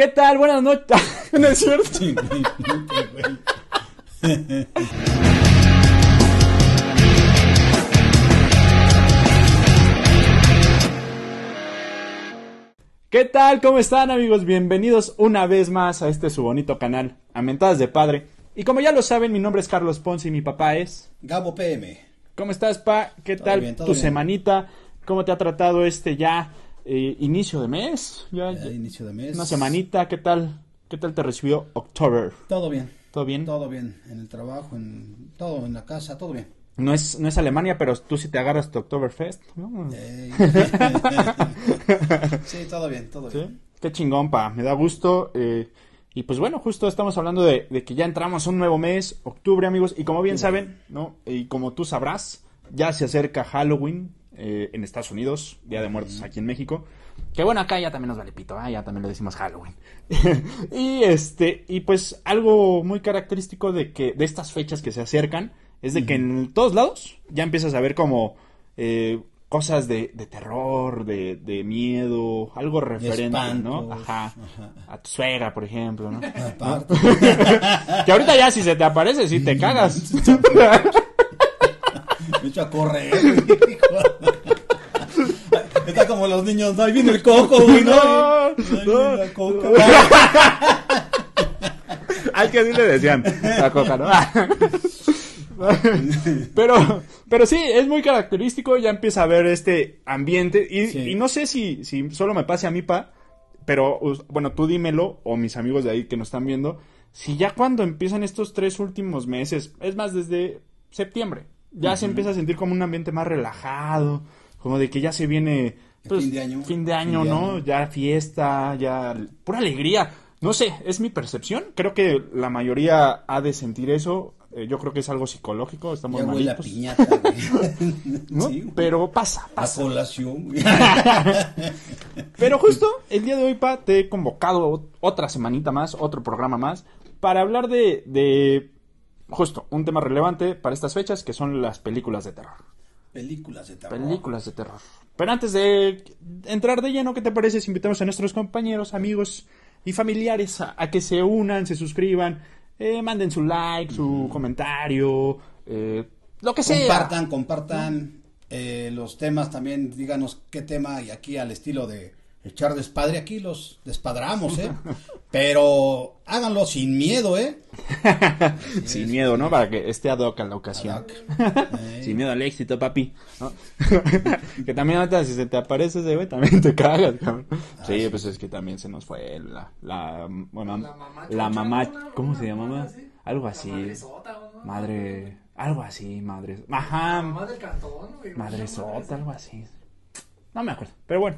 ¿Qué tal? Buenas noches. ¿No es cierto? ¿Qué tal? ¿Cómo están amigos? Bienvenidos una vez más a este su bonito canal, Amentadas de Padre. Y como ya lo saben, mi nombre es Carlos Ponce y mi papá es... Gabo PM. ¿Cómo estás, pa? ¿Qué Todo tal bien, tu bien. semanita? ¿Cómo te ha tratado este ya eh, inicio de mes? Ya, Ya, ya- inicio de mes. una semanita, ¿qué tal? ¿Qué tal te recibió October? Todo bien. ¿Todo bien? Todo bien. En el trabajo, en todo, en la casa, todo bien. No es, no es Alemania, pero tú sí te agarras tu Oktoberfest, ¿no? Sí, todo bien, todo Sí. bien. Qué chingón, pa. Me da gusto. eh, y pues bueno, justo estamos hablando de, de que ya entramos a un nuevo mes, octubre, amigos. Y como bien saben, ¿no? Y como tú sabrás, ya se acerca Halloween eh, en Estados Unidos, Día de Muertos aquí en México. Que bueno, acá ya también nos vale pito, ¿ah? ya también le decimos Halloween. y este, y pues algo muy característico de que, de estas fechas que se acercan, es de que en todos lados ya empiezas a ver como eh, cosas de, de terror, de, de miedo, algo referente, ¿no? Ajá. ajá. A tu suegra, por ejemplo, ¿no? Aparte. que ahorita ya si se te aparece, si te cagas. Me echo a correr. Está como los niños, no, ahí viene el coco, güey, no. No, Ahí no. viene la coca. Ay, que así le decían. La coca, ¿no? pero, pero sí, es muy característico, ya empieza a ver este ambiente. Y, Sí. y no sé si, si solo me pase a mí, pa, pero bueno, tú dímelo, o mis amigos de ahí que nos están viendo, si ya cuando empiezan estos tres últimos meses, es más, desde septiembre, ya se empieza a sentir como un ambiente más relajado, como de que ya se viene... pues, Fin de año. Fin de año, Fin de ¿no? año. Ya fiesta, ya pura alegría. No sé, es mi percepción. Creo que la mayoría ha de sentir eso. Eh, yo creo que es algo psicológico, estamos Ya huele a malitos. piñata. Sí. Pero pasa, A pasa. colación, güey. Pero justo el día de hoy, Pa, te he convocado otra semanita más, otro programa más, para hablar de, de justo un tema relevante para estas fechas, que son las películas de terror. Películas de terror. Películas de terror. Pero antes de entrar de lleno, ¿qué te parece si invitamos a nuestros compañeros, amigos y familiares a, a que se unan, se suscriban, eh, manden su like, su comentario, eh, lo que sea? Compartan, compartan eh, los temas también, díganos qué tema y aquí al estilo de echar despadre, aquí los despadramos, ¿eh? Pero háganlo sin miedo, ¿eh? Sin miedo, ¿no? Para que esté ad hoc a la ocasión. Eh, Sin miedo al éxito, papi. ¿no? que también ahorita si se te aparece ese güey, también te cagas, cabrón. Sí, pues es que también se nos fue la, la, bueno, La mamá. ¿cómo se ¿Algo llamaba? así? Algo La así. madresota. Madre, algo así, madre. La Ajá, mamá del cantón, güey. madre Una sota, algo así. No me acuerdo, pero bueno.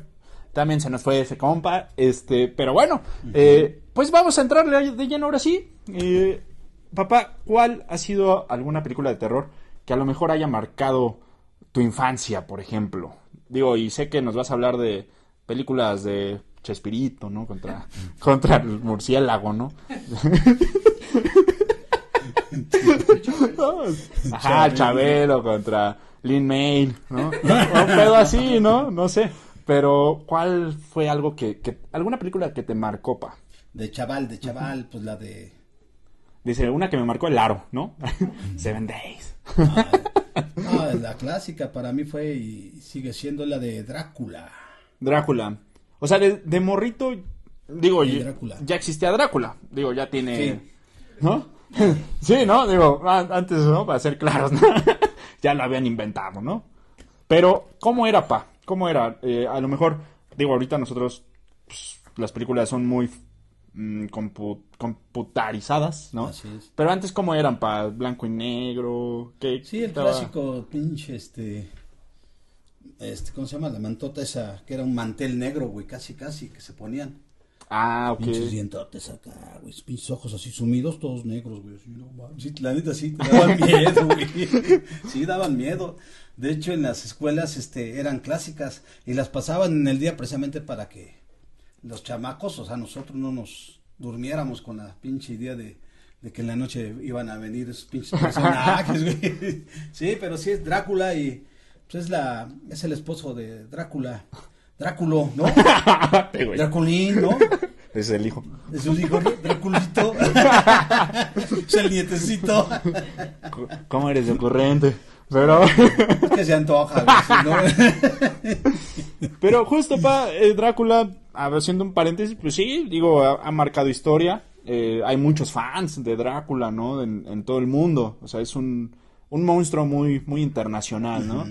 También se nos fue ese compa, este, pero bueno, eh, pues vamos a entrarle de lleno ahora sí. Eh, papá, ¿cuál ha sido alguna película de terror que a lo mejor haya marcado tu infancia, por ejemplo? Digo, y sé que nos vas a hablar de películas de Chespirito, ¿no? Contra, contra el murciélago, ¿no? Ajá, Chabelo. Chabelo contra Lin May, ¿no? Un pedo así, ¿no? No sé. Pero, ¿cuál fue algo que, que alguna película que te marcó, pa? De chaval, de chaval, pues la de... Dice, una que me marcó el aro, ¿no? Seven Days. No, la clásica para mí fue y sigue siendo la de Drácula. Drácula. O sea, de, de morrito, digo, ya- existía Drácula. Digo, ya tiene... Sí. ¿No? sí, ¿no? Digo, antes, ¿no? Para ser claros, ¿no? ya lo habían inventado, ¿no? Pero, ¿cómo era, pa? ¿Cómo era? Eh, a lo mejor, digo, ahorita nosotros, pues, las películas son muy mm, compu- computarizadas, ¿no? Así es. Pero antes, ¿cómo eran, pa? Blanco y negro, ¿qué? Sí, el estaba? clásico pinche, este... Este, ¿cómo se llama? La mantota esa, que era un mantel negro, güey, casi, casi, que se ponían. Ah, ok. Pinches dientotes acá, güey, pinches ojos así sumidos, todos negros, güey, así, no mames. Sí, la neta sí, te daban miedo, güey. Sí, daban miedo. De hecho, en las escuelas, este, eran clásicas y las pasaban en el día precisamente para que los chamacos, o sea, nosotros no nos durmiéramos con la pinche idea de, de que en la noche iban a venir esos pinches personajes, güey. Sí, pero sí es Drácula y pues es la, es el esposo de Drácula. Dráculo, ¿no? Draculín, ¿no? Es el hijo. Es un hijo Draculito. es el nietecito. ¿Cómo eres de ocurrente? Pero. Es que se antoja, ¿no? Pero justo pa eh, Drácula, haciendo un paréntesis, pues sí, digo, ha, ha marcado historia. Eh, hay muchos fans de Drácula, ¿no? En, en todo el mundo. O sea, es un, un monstruo muy, muy internacional, ¿no?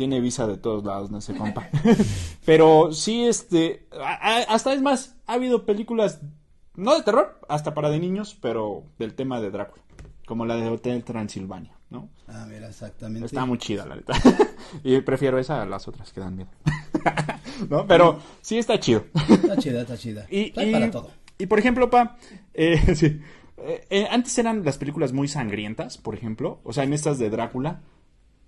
Tiene visa de todos lados, no sé, compa. Pero sí, este, hasta es más, ha habido películas, no de terror, hasta para de niños, pero del tema de Drácula. Como la de Hotel Transilvania, ¿no? Ah, mira, exactamente. Está muy chida, la neta. y prefiero esa a las otras que dan miedo. ¿No? Pero sí está chido. Está chida, está chida. Y, Está y- para todo. y, por ejemplo, pa, eh, sí, eh, eh, antes eran las películas muy sangrientas, por ejemplo. O sea, en estas de Drácula.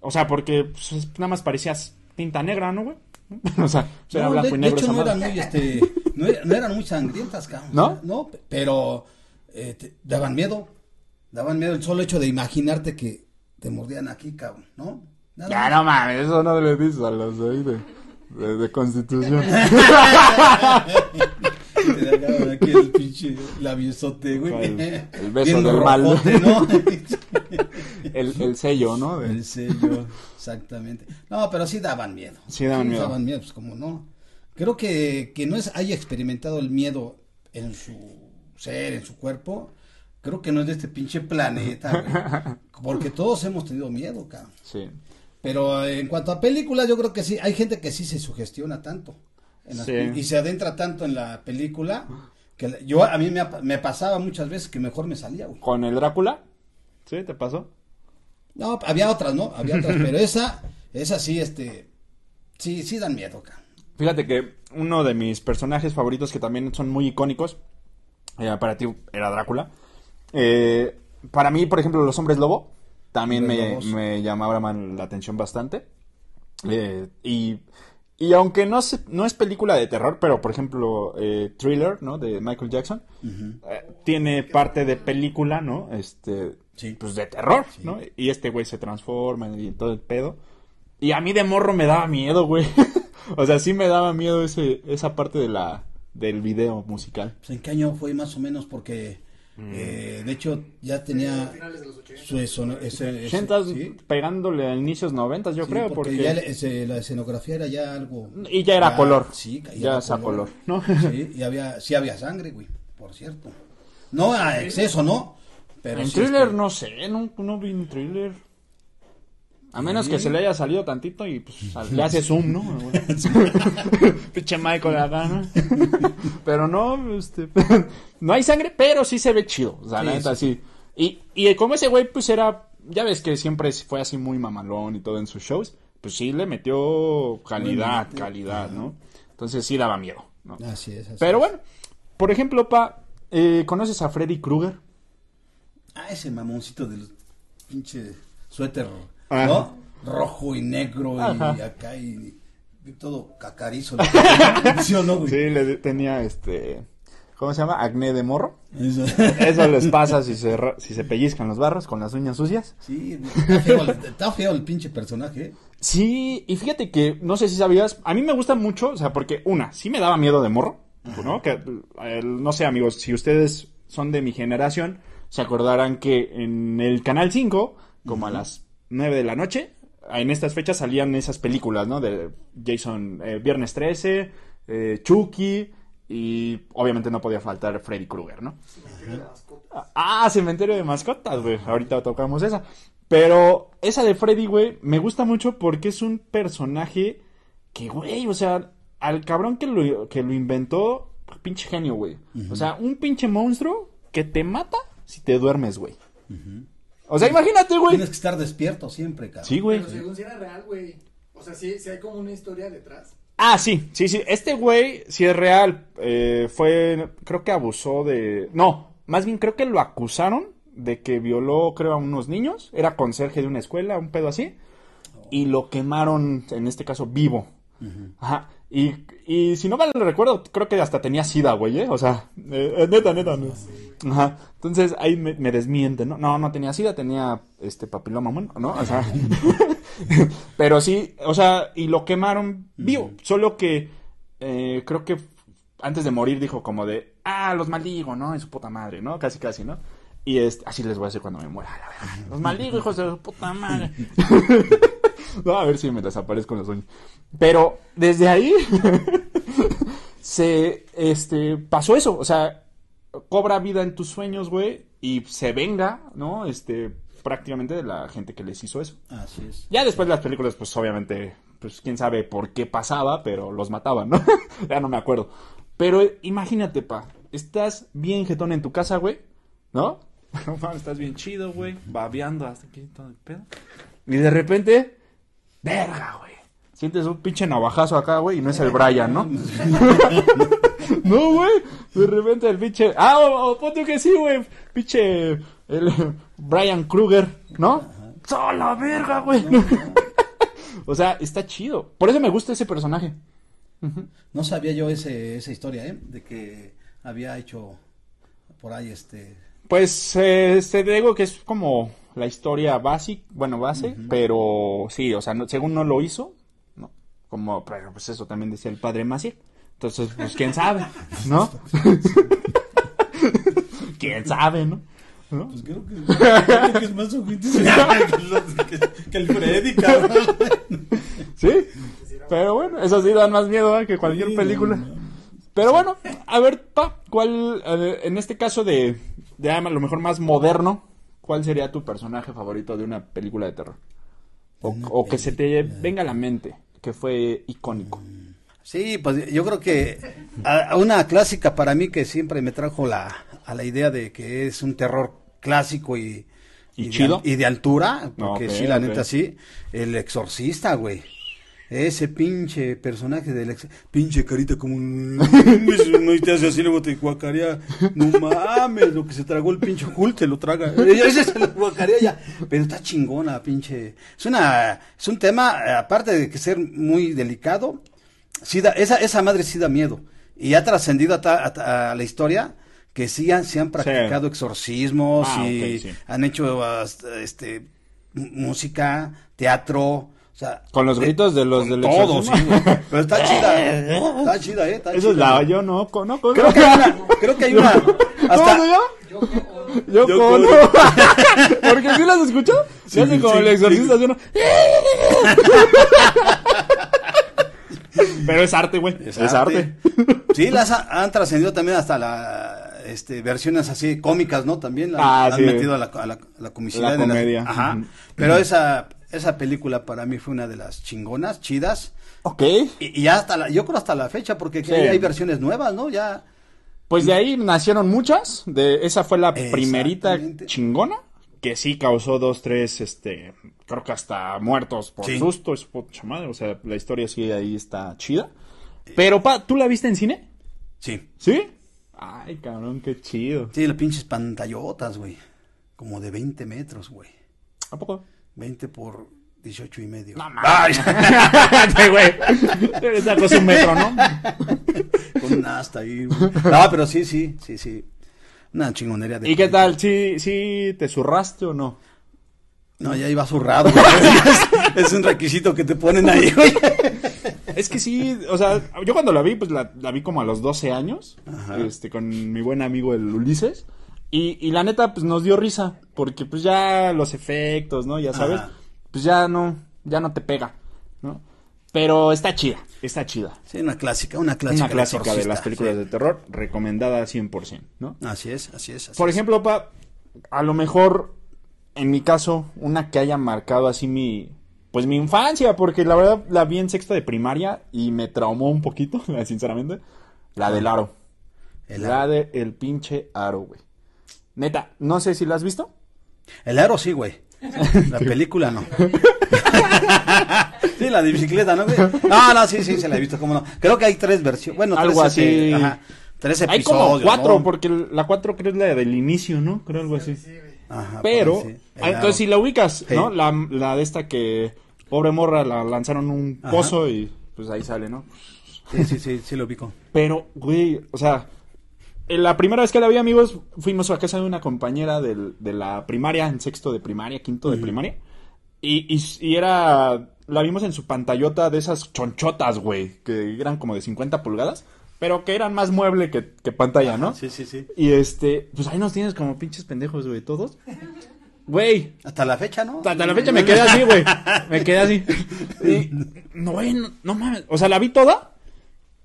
O sea, porque pues, es- nada más parecías tinta negra, ¿no, güey? o sea, era No, blanco de, y de negro hecho no eran muy, este, no, era- no eran muy sangrientas, cabrón. ¿No? No, pe- pero eh, te- daban miedo. Daban miedo el solo hecho de imaginarte que te mordían aquí, cabrón, ¿no? Nada Ya, no mames, eso no le dices a los de, ahí de, de, de Constitución. Te agarran aquí el pinche labiosote, güey. El- el beso Bien del mal. ¿no? el, el sello, ¿no? De- el sello, exactamente. No, pero sí daban miedo. Sí daban miedo. daban miedo, pues como no. Creo que, que no es haya experimentado el miedo en su ser, en su cuerpo. Creo que no es de este pinche planeta, güey. Porque todos hemos tenido miedo, cabrón. Sí. Pero eh, en cuanto a películas, yo creo que sí, hay gente que sí se sugestiona tanto. en las Sí. Y se adentra tanto en la película que yo a mí me, me pasaba muchas veces que mejor me salía, güey. ¿Con el Drácula? ¿Sí? ¿Te pasó? No, había otras, ¿no? Había otras, pero esa, esa sí, este, sí, sí dan miedo, cabrón. Fíjate que uno de mis personajes favoritos que también son muy icónicos, eh, para ti era Drácula. Eh, para mí, por ejemplo, los hombres lobo también me, me llamaban la atención bastante. Eh, y, y aunque no, se- no es película de terror, pero por ejemplo, eh, Thriller, ¿no? De Michael Jackson, tiene parte de película, ¿no? Este, Sí. pues de terror, ¿no? Y este güey se transforma y todo el pedo. Y a mí de morro me daba miedo, güey. o sea, sí me daba miedo ese, esa parte de la, del video musical. Pues, ¿En qué año fue más o menos? Porque, eh, de hecho, ya tenía finales de los 80. su eso, ese, ese- 80 sí, pegándole a inicios 90, yo sí, creo, porque, porque... ya le- ese- la escenografía era ya algo... Y ya era ya- color. Sí, Ya era es a color, ¿no? Sí, y había, sí había sangre, güey, por cierto. No a exceso, ¿no? Pero en sí, thriller este, no sé, no, no vi un thriller. A menos que se le haya salido tantito y pues al- le hace zoom, ¿no? Pinche Michael acá, ¿no? pero no, este, no hay sangre, pero sí se ve chido. O sea, Sí, la neta, sí. sí. Y, y como ese güey, pues era, ya ves que siempre fue así muy mamalón y todo en sus shows, pues sí le metió calidad, calidad, ¿no? Entonces sí daba miedo, ¿no? Así es, así Pero bueno, por ejemplo, pa, eh, ¿conoces a Freddy Krueger? Ah, ese mamoncito del pinche suéter, Ajá. ¿no? Rojo y negro Ajá. y acá y, y todo cacarizo. ¿Sí o no, güey? Sí, le tenía este. ¿Cómo se llama? Acné de morro. Eso. Eso les pasa si se, si se pellizcan los barros con las uñas sucias. Sí, está feo, está feo el pinche personaje. ¿eh? Sí, y fíjate que, no sé si sabías, a mí me gusta mucho, o sea, porque una, sí me daba miedo de morro, ¿no? Que, no sé, amigos, si ustedes son de mi generación, se acordarán que en el Canal 5, como a las 9 de la noche, en estas fechas salían esas películas, ¿no? De Jason, eh, Viernes 13, eh, Chucky, y obviamente no podía faltar Freddy Krueger, ¿no? Ah, Cementerio de Mascotas, güey. Ahorita tocamos esa. Pero esa de Freddy, güey, me gusta mucho porque es un personaje que, güey, o sea, al cabrón que lo, que lo inventó, pinche genio, güey. O sea, un pinche monstruo que te mata si te duermes, güey. O sea, imagínate, güey. Tienes que estar despierto siempre, cabrón. Sí, güey. Pero según si era real, güey. O sea, sí, sí hay como una historia detrás. Ah, sí, sí, sí. Este güey, si es real, eh, fue, creo que abusó de... No, más bien creo que lo acusaron de que violó, creo, a unos niños. Era conserje de una escuela, un pedo así. Y lo quemaron, en este caso, vivo. Ajá. Y, y si no mal recuerdo, creo que hasta tenía sida, güey, ¿eh? O sea, eh, eh, neta, neta, no. Ajá. Entonces ahí me, me desmienten, ¿no? No, no tenía sida, tenía este papiloma humano, ¿no? O sea, pero sí, o sea, y lo quemaron vivo. Solo que eh, creo que antes de morir dijo como de, ah, los maldigo, ¿no? En su puta madre, ¿no? Casi, casi, ¿no? Y este, así les voy a decir cuando me muera, la verdad. Los maldigo, hijos de su puta madre. no, a ver si me desaparezco en los sueños. Pero desde ahí se, este, pasó eso, o sea, cobra vida en tus sueños, güey, y se venga, ¿no? Este, prácticamente de la gente que les hizo eso. Así es. Ya después de las películas, pues obviamente, pues quién sabe por qué pasaba, pero los mataban, ¿no? ya no me acuerdo. Pero imagínate, pa, estás bien jetón en tu casa, güey, ¿no? Estás bien chido, güey, babeando hasta aquí todo el pedo. Y de repente, verga, güey. Sientes un pinche navajazo acá, güey, y no es el Brian, ¿no? no, güey. De repente el pinche. Ah, o, o ponte que sí, güey. Pinche. El Brian Kruger, ¿no? ¡Sola verga, güey! o sea, está chido. Por eso me gusta ese personaje. No sabía yo ese, esa historia, ¿eh? De que había hecho por ahí este... Pues eh, te digo que es como la historia básica, bueno, base, pero sí, o sea, no- según no lo hizo, ¿no? Como, pero pues eso también decía el padre Maciel. Entonces, pues quién sabe, ¿no? quién sabe, ¿no? ¿No? Pues creo que, creo que es más ojito que, que- que el Freddy, cabrón. Sí, pero bueno, eso sí dan más miedo ¿eh? que cualquier Sí, película. no, no. Pero bueno, a ver, pa, ¿cuál, eh, en este caso de, de a lo mejor más moderno, cuál sería tu personaje favorito de una película de terror? O, que se te venga a la mente, que fue icónico. Sí, pues yo creo que a- una clásica para mí que siempre me trajo la, a la idea de que es un terror clásico y, ¿Y de chido? al- y de altura, porque Ok, sí, la neta sí, el exorcista, güey. Ese pinche personaje del ex... Pinche carita como un... No te hace así, luego te guacarea. No mames, lo que se tragó el pinche Hulk lo traga. Ese se lo guacarea ya. Pero está chingona, pinche... Es una... Es un tema, aparte de que ser muy delicado, sí da- esa, esa madre sí da miedo. Y ha trascendido a, a- la historia que sí han, se han practicado exorcismos Ah, y ok, sí. han hecho este música, teatro, o sea, Con los gritos de los del todo, exorcismo. sí. Pero está chida, está chida, eh, está Eso es la yo no, con- no, con- Creo que hay una, creo que hay una ¿Cómo hasta? Yo, Yo Yo con- con- Porque si las escuchó, Sí, se hace como sí, el exorcista, sí. ¿sí o no? Pero es arte, güey. Es, arte. Sí, las ha- han trascendido también hasta la este versiones así cómicas, ¿no? También la, Ah, la sí. han metido a la, a la, a la comicidad. La comedia. ajá. Pero esa esa película para mí fue una de las chingonas, chidas. Ok. Y, y ya hasta la, yo creo hasta la fecha, porque Sí. hay, hay versiones nuevas, ¿no? Ya. Pues de ahí nacieron muchas. De esa fue la primerita chingona. Que sí causó dos, tres, este. Creo que hasta muertos por Sí. susto. Es pucha madre. O sea, la historia sí ahí está chida. Pero, pa, ¿tú la viste en cine? Sí. ¿Sí? Ay, cabrón, qué chido. Sí, las pinches pantallotas, güey. Como de 20 metros, güey. ¿A poco? 20 por 18 y medio. No mames. Güey. Cosa un metro, ¿no? Con un asta ahí. güey. No, pero sí, sí, sí, sí. Una chingonería de ¿Y qué tal? ¿Sí, sí te zurraste o no? No, ya iba zurrado. güey. es, es un requisito que te ponen ahí, güey. Es que sí, o sea, yo cuando la vi, pues la, la vi como a los 12 años, Ajá. este, con mi buen amigo el Ulises, y, y la neta, pues nos dio risa, porque pues ya los efectos, ¿no? Ya sabes, Ajá. pues ya no, ya no te pega, ¿no? Pero está chida, está chida. Sí, una clásica, una clásica. Una clásica de las películas sí. de terror, recomendada 100%, ¿no? Así es, así es. así Por es. ejemplo, pa, a lo mejor, en mi caso, una que haya marcado así mi, pues mi infancia, porque la verdad la vi en sexto de primaria y me traumó un poquito, sinceramente, la del aro. El la aro. de el pinche aro, güey. Neta, no sé si la has visto. El aro sí, güey. La película no. sí, la de bicicleta, ¿no? No, no, sí, sí, se la he visto, cómo no. Creo que hay tres versiones. Bueno, Algo tres, este, así. ajá, tres Hay episodios. como cuatro, ¿no? porque la cuatro creo es la del inicio, ¿no? Creo algo así. sí. Ajá, Pero, sí. Ah, entonces si la ubicas, Sí. ¿no? La, la de esta que, pobre morra, la lanzaron un Ajá. pozo y pues ahí sale, ¿no? Sí, sí, sí, sí lo ubico. Pero, güey, o sea, en la primera vez que la vi, amigos, fuimos a casa de una compañera del- de la primaria, en sexto de primaria, quinto de primaria. Y, y, y era, la vimos en su pantallota de esas chonchotas, güey, que eran como de 50 pulgadas. Pero que eran más mueble que, que pantalla, ¿no? Sí, sí, sí. Y este, pues ahí nos tienes como pinches pendejos, güey, todos. Güey, Hasta la fecha, ¿no? hasta la fecha me quedé así, güey. Me quedé así. Y, no, güey, no, no mames. O sea, la vi toda.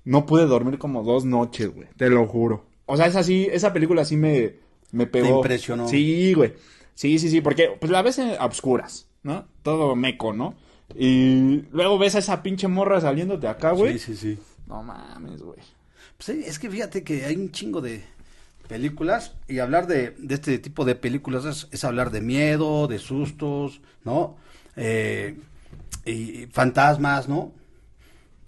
No pude dormir como dos noches, güey. Te lo juro. O sea, esa sí, esa película sí me, me pegó. impresionó. Sí, güey. Sí, sí, sí, porque pues la ves en- a obscuras, ¿no? Todo meco, ¿no? Y luego ves a esa pinche morra saliéndote acá, güey. Sí, sí, sí. No mames, güey. Pues es que fíjate que hay un chingo de películas y hablar de, de este tipo de películas es, es hablar de miedo, de sustos, ¿no? Eh, y fantasmas, ¿no?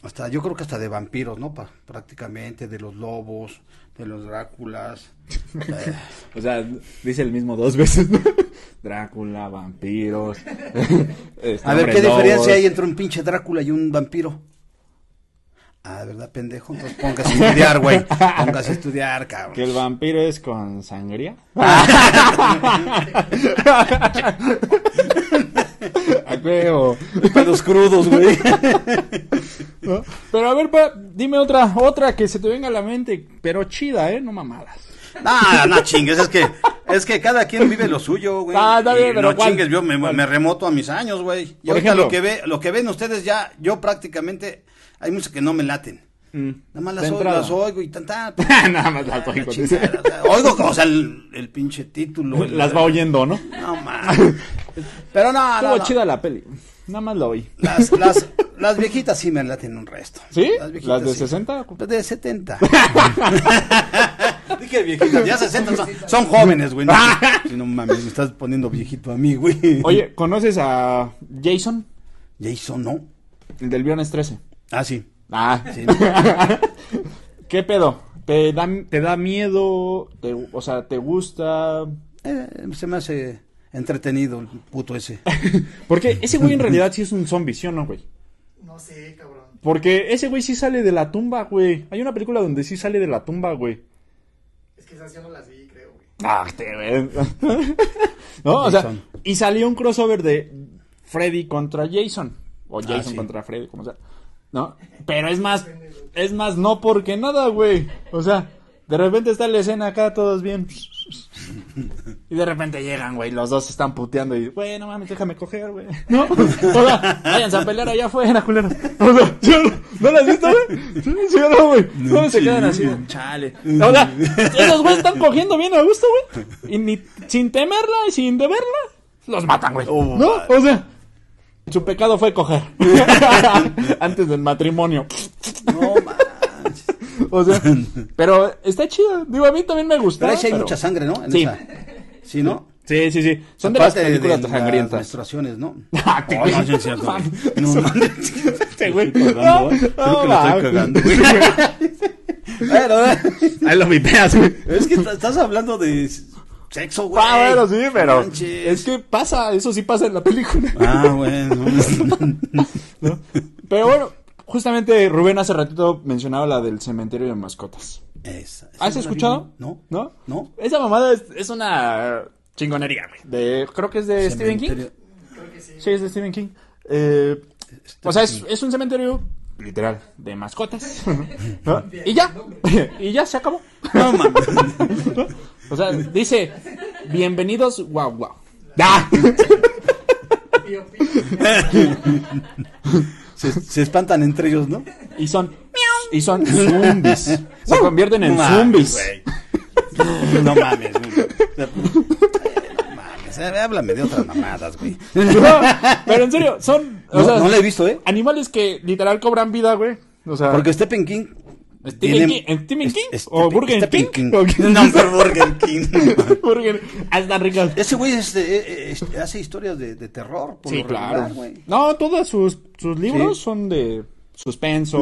Hasta, yo creo que hasta de vampiros, ¿no? Pa- prácticamente, de los lobos, de los Dráculas. Eh, O sea, dice el mismo dos veces, ¿no? Drácula, vampiros. este, a ver, ¿qué diferencia hay entre un pinche Drácula y un vampiro? Ah, ¿verdad, pendejo? Entonces póngase a estudiar, güey. Póngase a estudiar, cabrón. Que el vampiro es con sangría. A huevo. Pedos crudos, güey. ¿No? Pero a ver, pa, dime otra, otra que se te venga a la mente, pero chida, ¿eh? No mamadas. No, no chingues, es que, es que cada quien vive lo suyo, güey. Ah, está Y bien, pero no ¿cuál? chingues, yo me, me remoto a mis años, güey. Y Por ahorita ejemplo. lo que ve, lo que ven ustedes ya, yo prácticamente, hay muchas que no me laten. Nada más las, oigo, las oigo y tan, tan, Nada más las oigo. chingada, Oigo, o sea, el, el pinche título. el- Las va oyendo, ¿no? No, man. Pero no, Estuvo no, no. chida la peli. Nada más lo oí. Las, las, las viejitas sí me laten un resto. ¿Sí? viejitas ¿Las de sí. 60? Las de 70. Dije viejitas, ya 60 son, son jóvenes, güey. No, Si no mames, me estás poniendo viejito a mí, güey. Oye, ¿conoces a Jason? Jason, ¿no? El del viernes 13. Ah, sí. Ah. sí. ¿Qué pedo? ¿Te da, te da miedo? Te- o sea, ¿te gusta? Eh, se me hace entretenido el puto ese. Porque ese güey en realidad sí es un zombie, ¿sí o no, güey? No sé, cabrón. Porque ese güey sí sale de la tumba, güey. Hay una película donde sí sale de la tumba, güey. Es que esas yo no las vi, creo, güey. Ah, te no, o sea, Jason. y salió un crossover de Freddy contra Jason. O Jason Ah, sí. contra Freddy, como sea. ¿No? Pero es más, es más no porque nada, güey. O sea, de repente está la escena acá, todos bien. Y de repente llegan, güey, los dos se están puteando y, güey, no mames, déjame coger, güey. ¿No? O sea, váyanse a pelear allá afuera, culeros. O sea, ¿sí o no? ¿No las has visto, güey? ¿Sí, sí no, güey? No, se quedan así, chale. O sea, esos güeyes están cogiendo bien a gusto, güey. Y ni, sin temerla y sin deberla, los matan, güey. Oh, ¿No? O sea, su pecado fue coger. Antes del matrimonio. No manches. O sea, pero está chido. Digo, a mí también me gusta. Pero ahí sí hay pero- mucha sangre, ¿no? En Sí. esa. Sí, ¿no? Sí, sí, sí. Son de las Aparte películas las sangrientas. menstruaciones, ¿no? Ah, te- Oh, no, sí es cierto, güey. No mames. Este güey. No, Creo que no, lo estoy cagando, güey. Bueno, Ahí lo vipeas, güey. es que estás hablando de sexo, güey. Ah, bueno, sí, pero Manches. es que pasa, eso sí pasa en la película. Ah, bueno. ¿no? Pero bueno, justamente Rubén hace ratito mencionaba la del cementerio de mascotas. Esa- esa ¿Has no escuchado? No. ¿No? No. Esa mamada es, es una chingonería, güey. De, creo que es de Stephen King. Creo que sí. Sí, es de Stephen King. Eh, o sea, es, es un cementerio literal de mascotas. ¿no? Y ya, y ya se acabó. No, mames. O sea, dice, bienvenidos, guau, guau. ¡Ah! Se, se espantan entre ellos, ¿no? Y son, y son zombies. Se convierten en zombies. No mames. güey. No mames. Háblame de otras mamadas, güey. No, pero en serio, son, o No, sea, no la he visto, ¿eh? animales que literal cobran vida, güey. O sea, Porque Stephen King. ¿Stephen tiene- King? ¿Stephen Es- King? es- ¿O Burger King? No, pero Burger King. Burger. Ah, ricas. Ese güey este, eh, eh, hace historias de, de terror. Por Sí, regular, claro. No, todos sus, sus libros Sí. son de suspenso,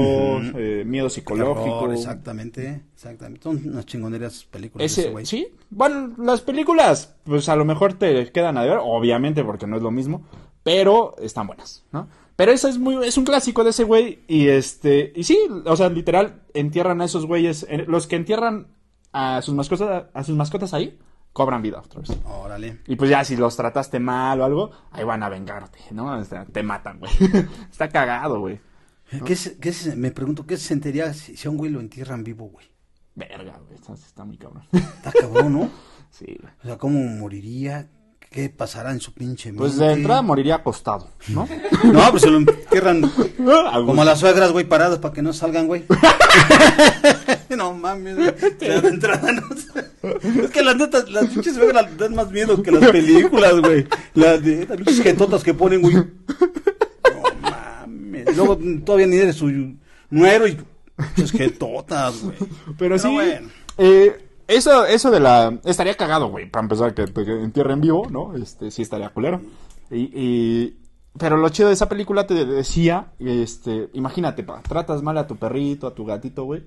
eh, miedo psicológico. Terror, exactamente, exactamente. Son unas chingonerías películas de Ese, güey. sí, bueno, las películas, pues a lo mejor te quedan a ver, obviamente, porque no es lo mismo, pero están buenas, ¿no? Pero ese es muy, es un clásico de ese güey, y este, y sí, o sea, literal, entierran a esos güeyes, eh, los que entierran a sus mascotas, a sus mascotas ahí, cobran vida otra vez. Órale. Y pues ya si los trataste mal o algo, ahí van a vengarte, ¿no? O sea, te matan, güey. Está cagado, güey. ¿Qué se- me pregunto, ¿qué se sentiría si, si a un güey lo entierran vivo, güey? Verga, güey, está, está muy cabrón. Está cabrón, ¿no? sí, güey. O sea, ¿cómo moriría? ¿Qué pasará en su pinche mente? Pues de entrada moriría acostado, ¿no? No, pues se lo entierran como a las suegras, güey, paradas para que no salgan, güey. no mames, güey. O sea, de entrada no Es que las netas, las pinches suegras dan más miedo que las películas, güey. Las de las pinches jetotas que ponen, güey. No mames. Luego todavía ni eres su nuero y pinches jetotas, güey. Pero sí, bueno. eh, eso, eso de la... Estaría cagado, güey, para empezar, que te entierren vivo, ¿no? Este, sí estaría culero. Y, y- Pero lo chido de esa película te decía, este, imagínate, pa, tratas mal a tu perrito, a tu gatito, güey,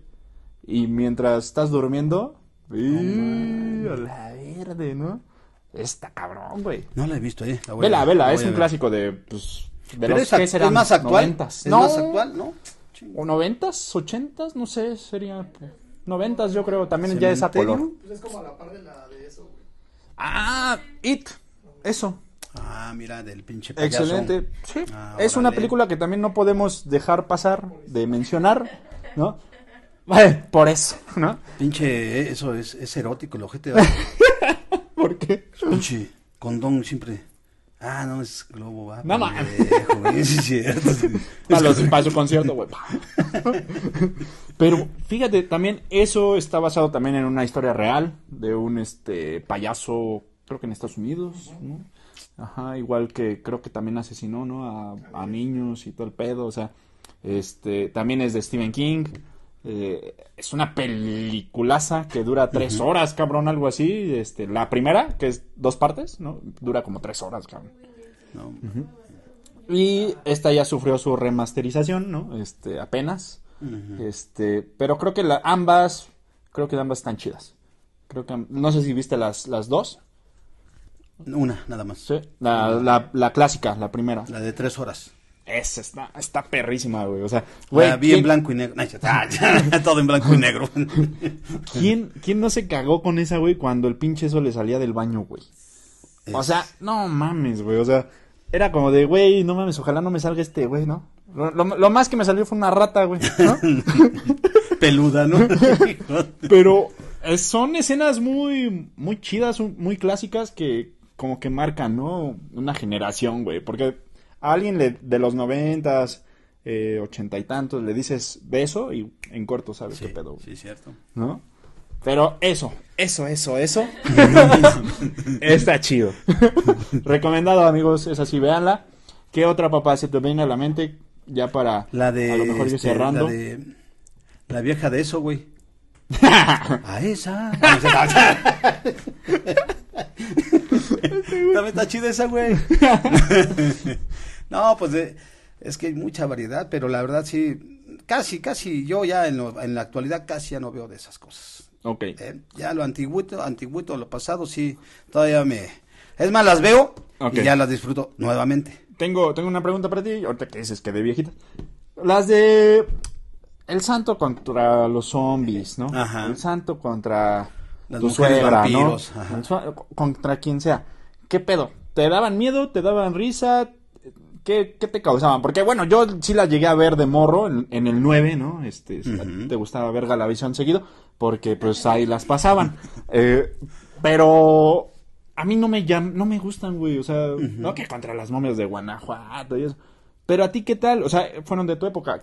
y mientras estás durmiendo, ¡y, a la verde, ¿no? Está cabrón, güey. No la he visto, eh. La voy a- Vela, la vela, es un clásico de, pues, de Pero los es, ac- que es más actual. Es no, más actual, ¿no? o noventas, ochentas, no sé, sería noventas, yo creo, también ya es a. Pues es como a la par de la de eso, güey. Ah, It, eso, Ah, mira, del pinche payaso. excelente. Sí, Ah, es una película que también no podemos dejar pasar de mencionar, ¿no? Vale, por eso, ¿no? Pinche, eh, eso es, es erótico el ojete. ¿Por qué? Pinche condón siempre. Ah, no, es globo, va. No sí, es cierto. Para, los- para su concierto, güey. Pero fíjate, también eso está basado también en una historia real de un este payaso, creo que en Estados Unidos, ¿no? Ajá, igual que creo que también asesinó, ¿no? A, a niños y todo el pedo, o sea, este, también es de Stephen King. Eh, es una peliculaza que dura tres horas, cabrón, algo así. Este, la primera, que es dos partes, ¿no? Dura como tres horas, cabrón. No, Y esta ya sufrió su remasterización, ¿no? Este, apenas. Este, pero creo que la, ambas, creo que ambas están chidas. Creo que, no sé si viste las, las dos. Una, nada más. Sí. La, la, la clásica, la primera. La de tres horas. Esa está, está perrísima, güey. O sea, güey, la vi en ¿quién, blanco y negro. Ah, ya, todo en blanco y negro. ¿quién, quién no se cagó con esa, güey, cuando el pinche eso le salía del baño, güey? O sea, no mames, güey. O sea, era como de, güey, no mames, ojalá no me salga este, güey, ¿no? Lo, lo- lo más que me salió fue una rata, güey, ¿no? Peluda, ¿no? Pero eh, son escenas muy, muy chidas, muy clásicas que como que marcan, ¿no? Una generación, güey. Porque a alguien le- de los noventas, eh, ochenta y tantos, le dices beso y en corto sabes Sí, qué pedo, güey, sí, cierto. ¿no? Pero eso, eso, eso, eso. está chido. Recomendado, amigos, es así, véanla. ¿Qué otra papá se te viene a la mente? Ya para La de. a lo mejor ir este, cerrando. La de. La vieja de eso, güey. A esa. También está chida esa, güey. No, pues de- es que hay mucha variedad, pero la verdad sí, casi, casi, yo ya en, lo- en la actualidad casi ya no veo de esas cosas. Ok. ¿eh? Ya lo antiguito, antiguito, lo pasado, sí, todavía me... Es más, las veo Ok. y ya las disfruto nuevamente. Tengo, tengo una pregunta para ti, ahorita que dices que de viejita. Las de El santo contra los zombies, ¿no? Ajá. El santo contra Las tu mujeres suegra, vampiros, ¿no? ajá. Contra quien sea. ¿Qué pedo? ¿Te daban miedo? ¿Te daban risa? ¿Qué, qué te causaban? Porque bueno, yo sí las llegué a ver de morro en, en el 9, ¿no? Este, Ujú. te gustaba ver Galavisión seguido, porque pues ahí las pasaban. Eh, pero a mí no me llam- no me gustan, güey. O sea, no que contra las momias de Guanajuato y eso. Pero a ti, ¿qué tal? O sea, fueron de tu época.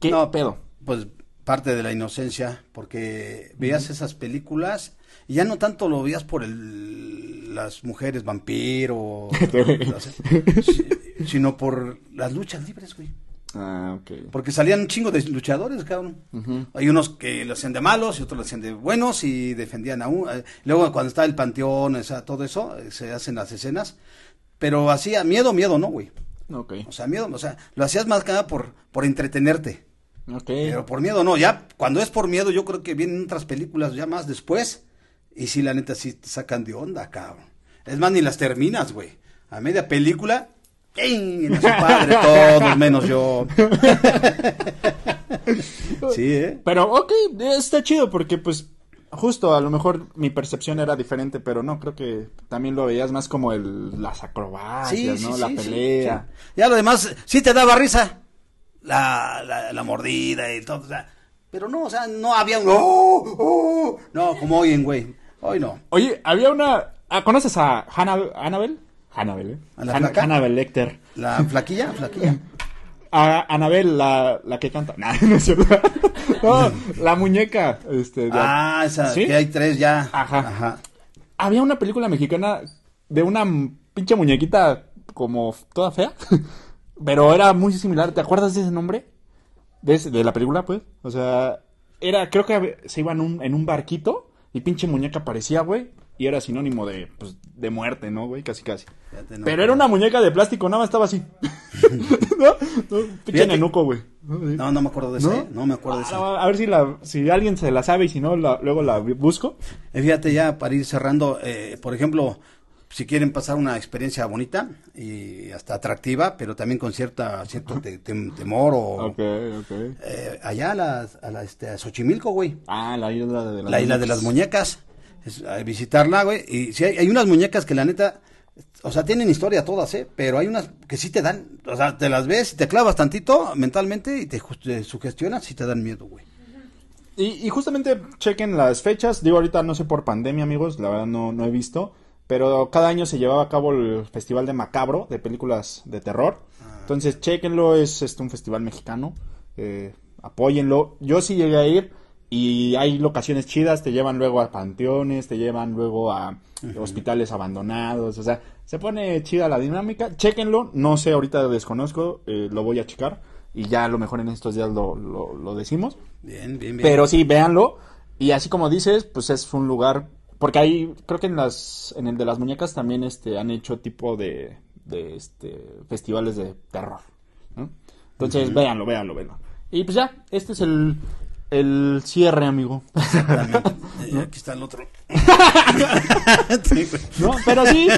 ¿Qué No, pedo? Pues parte de la inocencia, porque veías esas películas y ya no tanto lo veías por el, las mujeres vampiro, si- sino por las luchas libres, güey. Ah, ok. Porque salían un chingo de luchadores, cabrón. Hay unos que lo hacían de malos y otros lo hacían de buenos y defendían a uno. eh, Luego cuando está el panteón, o sea, todo eso, eh, se hacen las escenas. Pero hacía miedo, miedo, ¿no, güey? Ok. O sea, miedo, o sea, lo hacías más que nada por, por entretenerte. Ok. Pero por miedo no, ya cuando es por miedo yo creo que vienen otras películas ya más después y sí, la neta sí te sacan de onda, cabrón. Es más, ni las terminas, güey. A media película. A su padre, todos menos yo. sí, ¿eh? Pero, ok, está chido porque, pues, justo a lo mejor mi percepción era diferente, pero no, creo que también lo veías más como el, las acrobacias, Sí, ¿no? sí, la sí, pelea. Ya lo demás, sí te daba risa. la, la, la mordida y todo, o sea, pero no, o sea, no había un, ¡oh! ¡oh! no, como hoy en güey, hoy no. Oye, había una. ah, ¿Conoces a Hannah, Annabelle? ¿eh? ¿A la Han- flaca? Hannibal Lecter. La flaquilla, flaquilla. A Anabel, la, la que canta. Nah, no es cierto. No, la muñeca. Este, de- Ah, esa, ¿Sí? que hay tres ya. Ajá. Ajá. Había una película mexicana de una pinche muñequita como toda fea. Pero era muy similar. ¿Te acuerdas de ese nombre? De, ese- de la película, pues. O sea, era, creo que se iba en un, en un barquito y pinche muñeca aparecía, güey. Y era sinónimo de, pues, de muerte, ¿no, güey? Casi, casi. Fíjate, no. Pero era una muñeca de plástico, nada más estaba así. ¿No? No, pinche nenuco, güey. No, no me acuerdo de esa, ¿eh? no me acuerdo de Ah, esa. no, a ver si la, si alguien se la sabe y si no, la- luego la busco. Eh, Fíjate ya para ir cerrando, eh, por ejemplo, si quieren pasar una experiencia bonita y hasta atractiva, pero también con cierta cierto te- tem- temor o Ok, ok. eh, allá a la, a la este, a Xochimilco, güey, Ah, la isla de las la isla de las muñecas, es, a visitarla, güey, y si hay, hay unas muñecas que la neta, o sea, tienen historia todas, eh, pero hay unas que sí te dan, o sea, te las ves y te clavas tantito mentalmente y te, te sugestionas y te dan miedo, güey. Y, y justamente chequen las fechas. Digo, ahorita no sé por pandemia, amigos, la verdad no, no he visto. Pero cada año se llevaba a cabo el Festival de Macabro, de películas de terror. Entonces, chequenlo, es este, un festival mexicano. Eh, apóyenlo. Yo sí llegué a ir y hay locaciones chidas. Te llevan luego a panteones, te llevan luego a hospitales abandonados. O sea, se pone chida la dinámica. Chequenlo. No sé, ahorita desconozco. eh, lo voy a checar. Y ya a lo mejor en estos días lo, lo, lo decimos. Bien, bien, bien. Pero sí, véanlo. Y así como dices, pues es un lugar. Porque ahí, creo que en las, en el de las muñecas también este, han hecho tipo de, de este, festivales de terror. ¿no? Entonces, véanlo, véanlo, véanlo. Y pues ya, este es el, el cierre, amigo. Exactamente. Eh, Aquí está el otro. Sí. ¿No? Pero sí,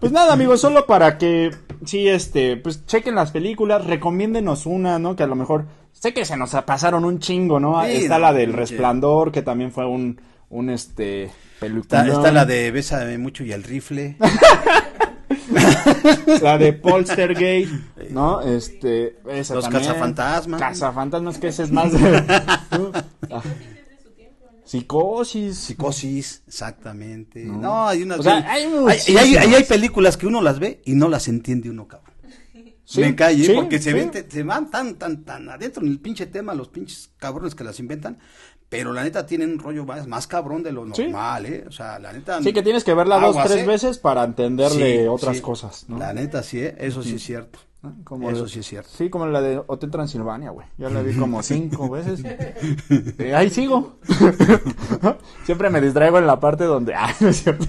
pues nada, amigos, solo para que, sí, este, pues chequen las películas, recomiéndenos una, ¿no? Que a lo mejor, sé que se nos pasaron un chingo, ¿no? Sí, está no, la del. Resplandor, que también fue un, un, este, Está, está la de Bésame mucho y el rifle. La de Polstergate, ¿no? Este, esa Los también. cazafantasmas. Cazafantasmas, que ese es más de... Ah. Psicosis. Psicosis, exactamente. No, No. hay unas. O sea, hay hay- películas que uno las ve y no las entiende uno, cabrón. Sí, Me calle, sí, porque se, sí. ven, se van tan, tan, tan adentro en el pinche tema, los pinches cabrones que las inventan. Pero la neta tienen un rollo más, más cabrón de lo Sí. normal, ¿eh? O sea, la neta. Sí, que tienes que verla dos, tres ¿eh? veces para entenderle Sí, otras sí. cosas, ¿no? La neta sí, ¿eh? Eso sí es cierto. ¿No? Como Eso de- sí es cierto. Sí, como la de Hotel Transilvania, güey. Ya la vi como cinco veces. Eh, ahí sigo. Siempre me distraigo en la parte donde... Ah, no es cierto.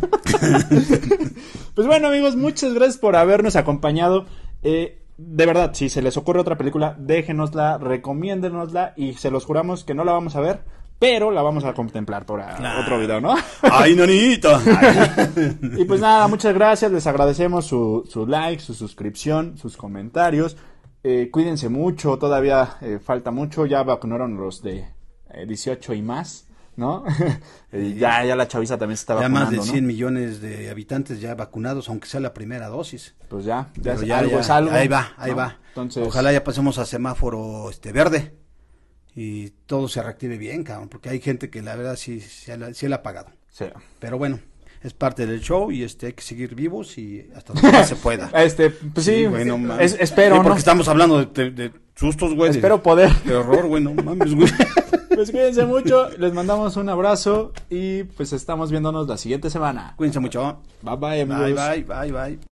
pues bueno, amigos, muchas gracias por habernos acompañado. Eh, de verdad, si se les ocurre otra película, déjenosla, recomiéndenosla y se los juramos que no la vamos a ver, pero la vamos a contemplar por ah, otro video, ¿no? ¡Ay, nanita! Y pues nada, muchas gracias, les agradecemos su, su like, su suscripción, sus comentarios. Eh, cuídense mucho, todavía eh, falta mucho, ya vacunaron los de eh, 18 y más, ¿no? Eh, ya, ya la chaviza también se está ya vacunando, más de ¿no? 100 millones de habitantes ya vacunados, aunque sea la primera dosis. Pues ya, ya, es- ya, algo ya, es algo. Ahí va, ahí ¿no? va. Entonces, Ojalá ya pasemos a semáforo este verde y todo se reactive bien, cabrón, porque hay gente que la verdad sí, sí, la- sí la ha pagado. sí. Pero bueno, es parte del show y este hay que seguir vivos y hasta donde se pueda. Este, pues sí, es- espero, Sí, ¿no? porque estamos hablando de, de- de sustos, güey. de- Espero poder. De horror, güey, no mames, güey. Pues cuídense mucho, les mandamos un abrazo y pues estamos viéndonos la siguiente semana. Cuídense mucho. Bye bye, amigos. Bye, bye, bye, bye.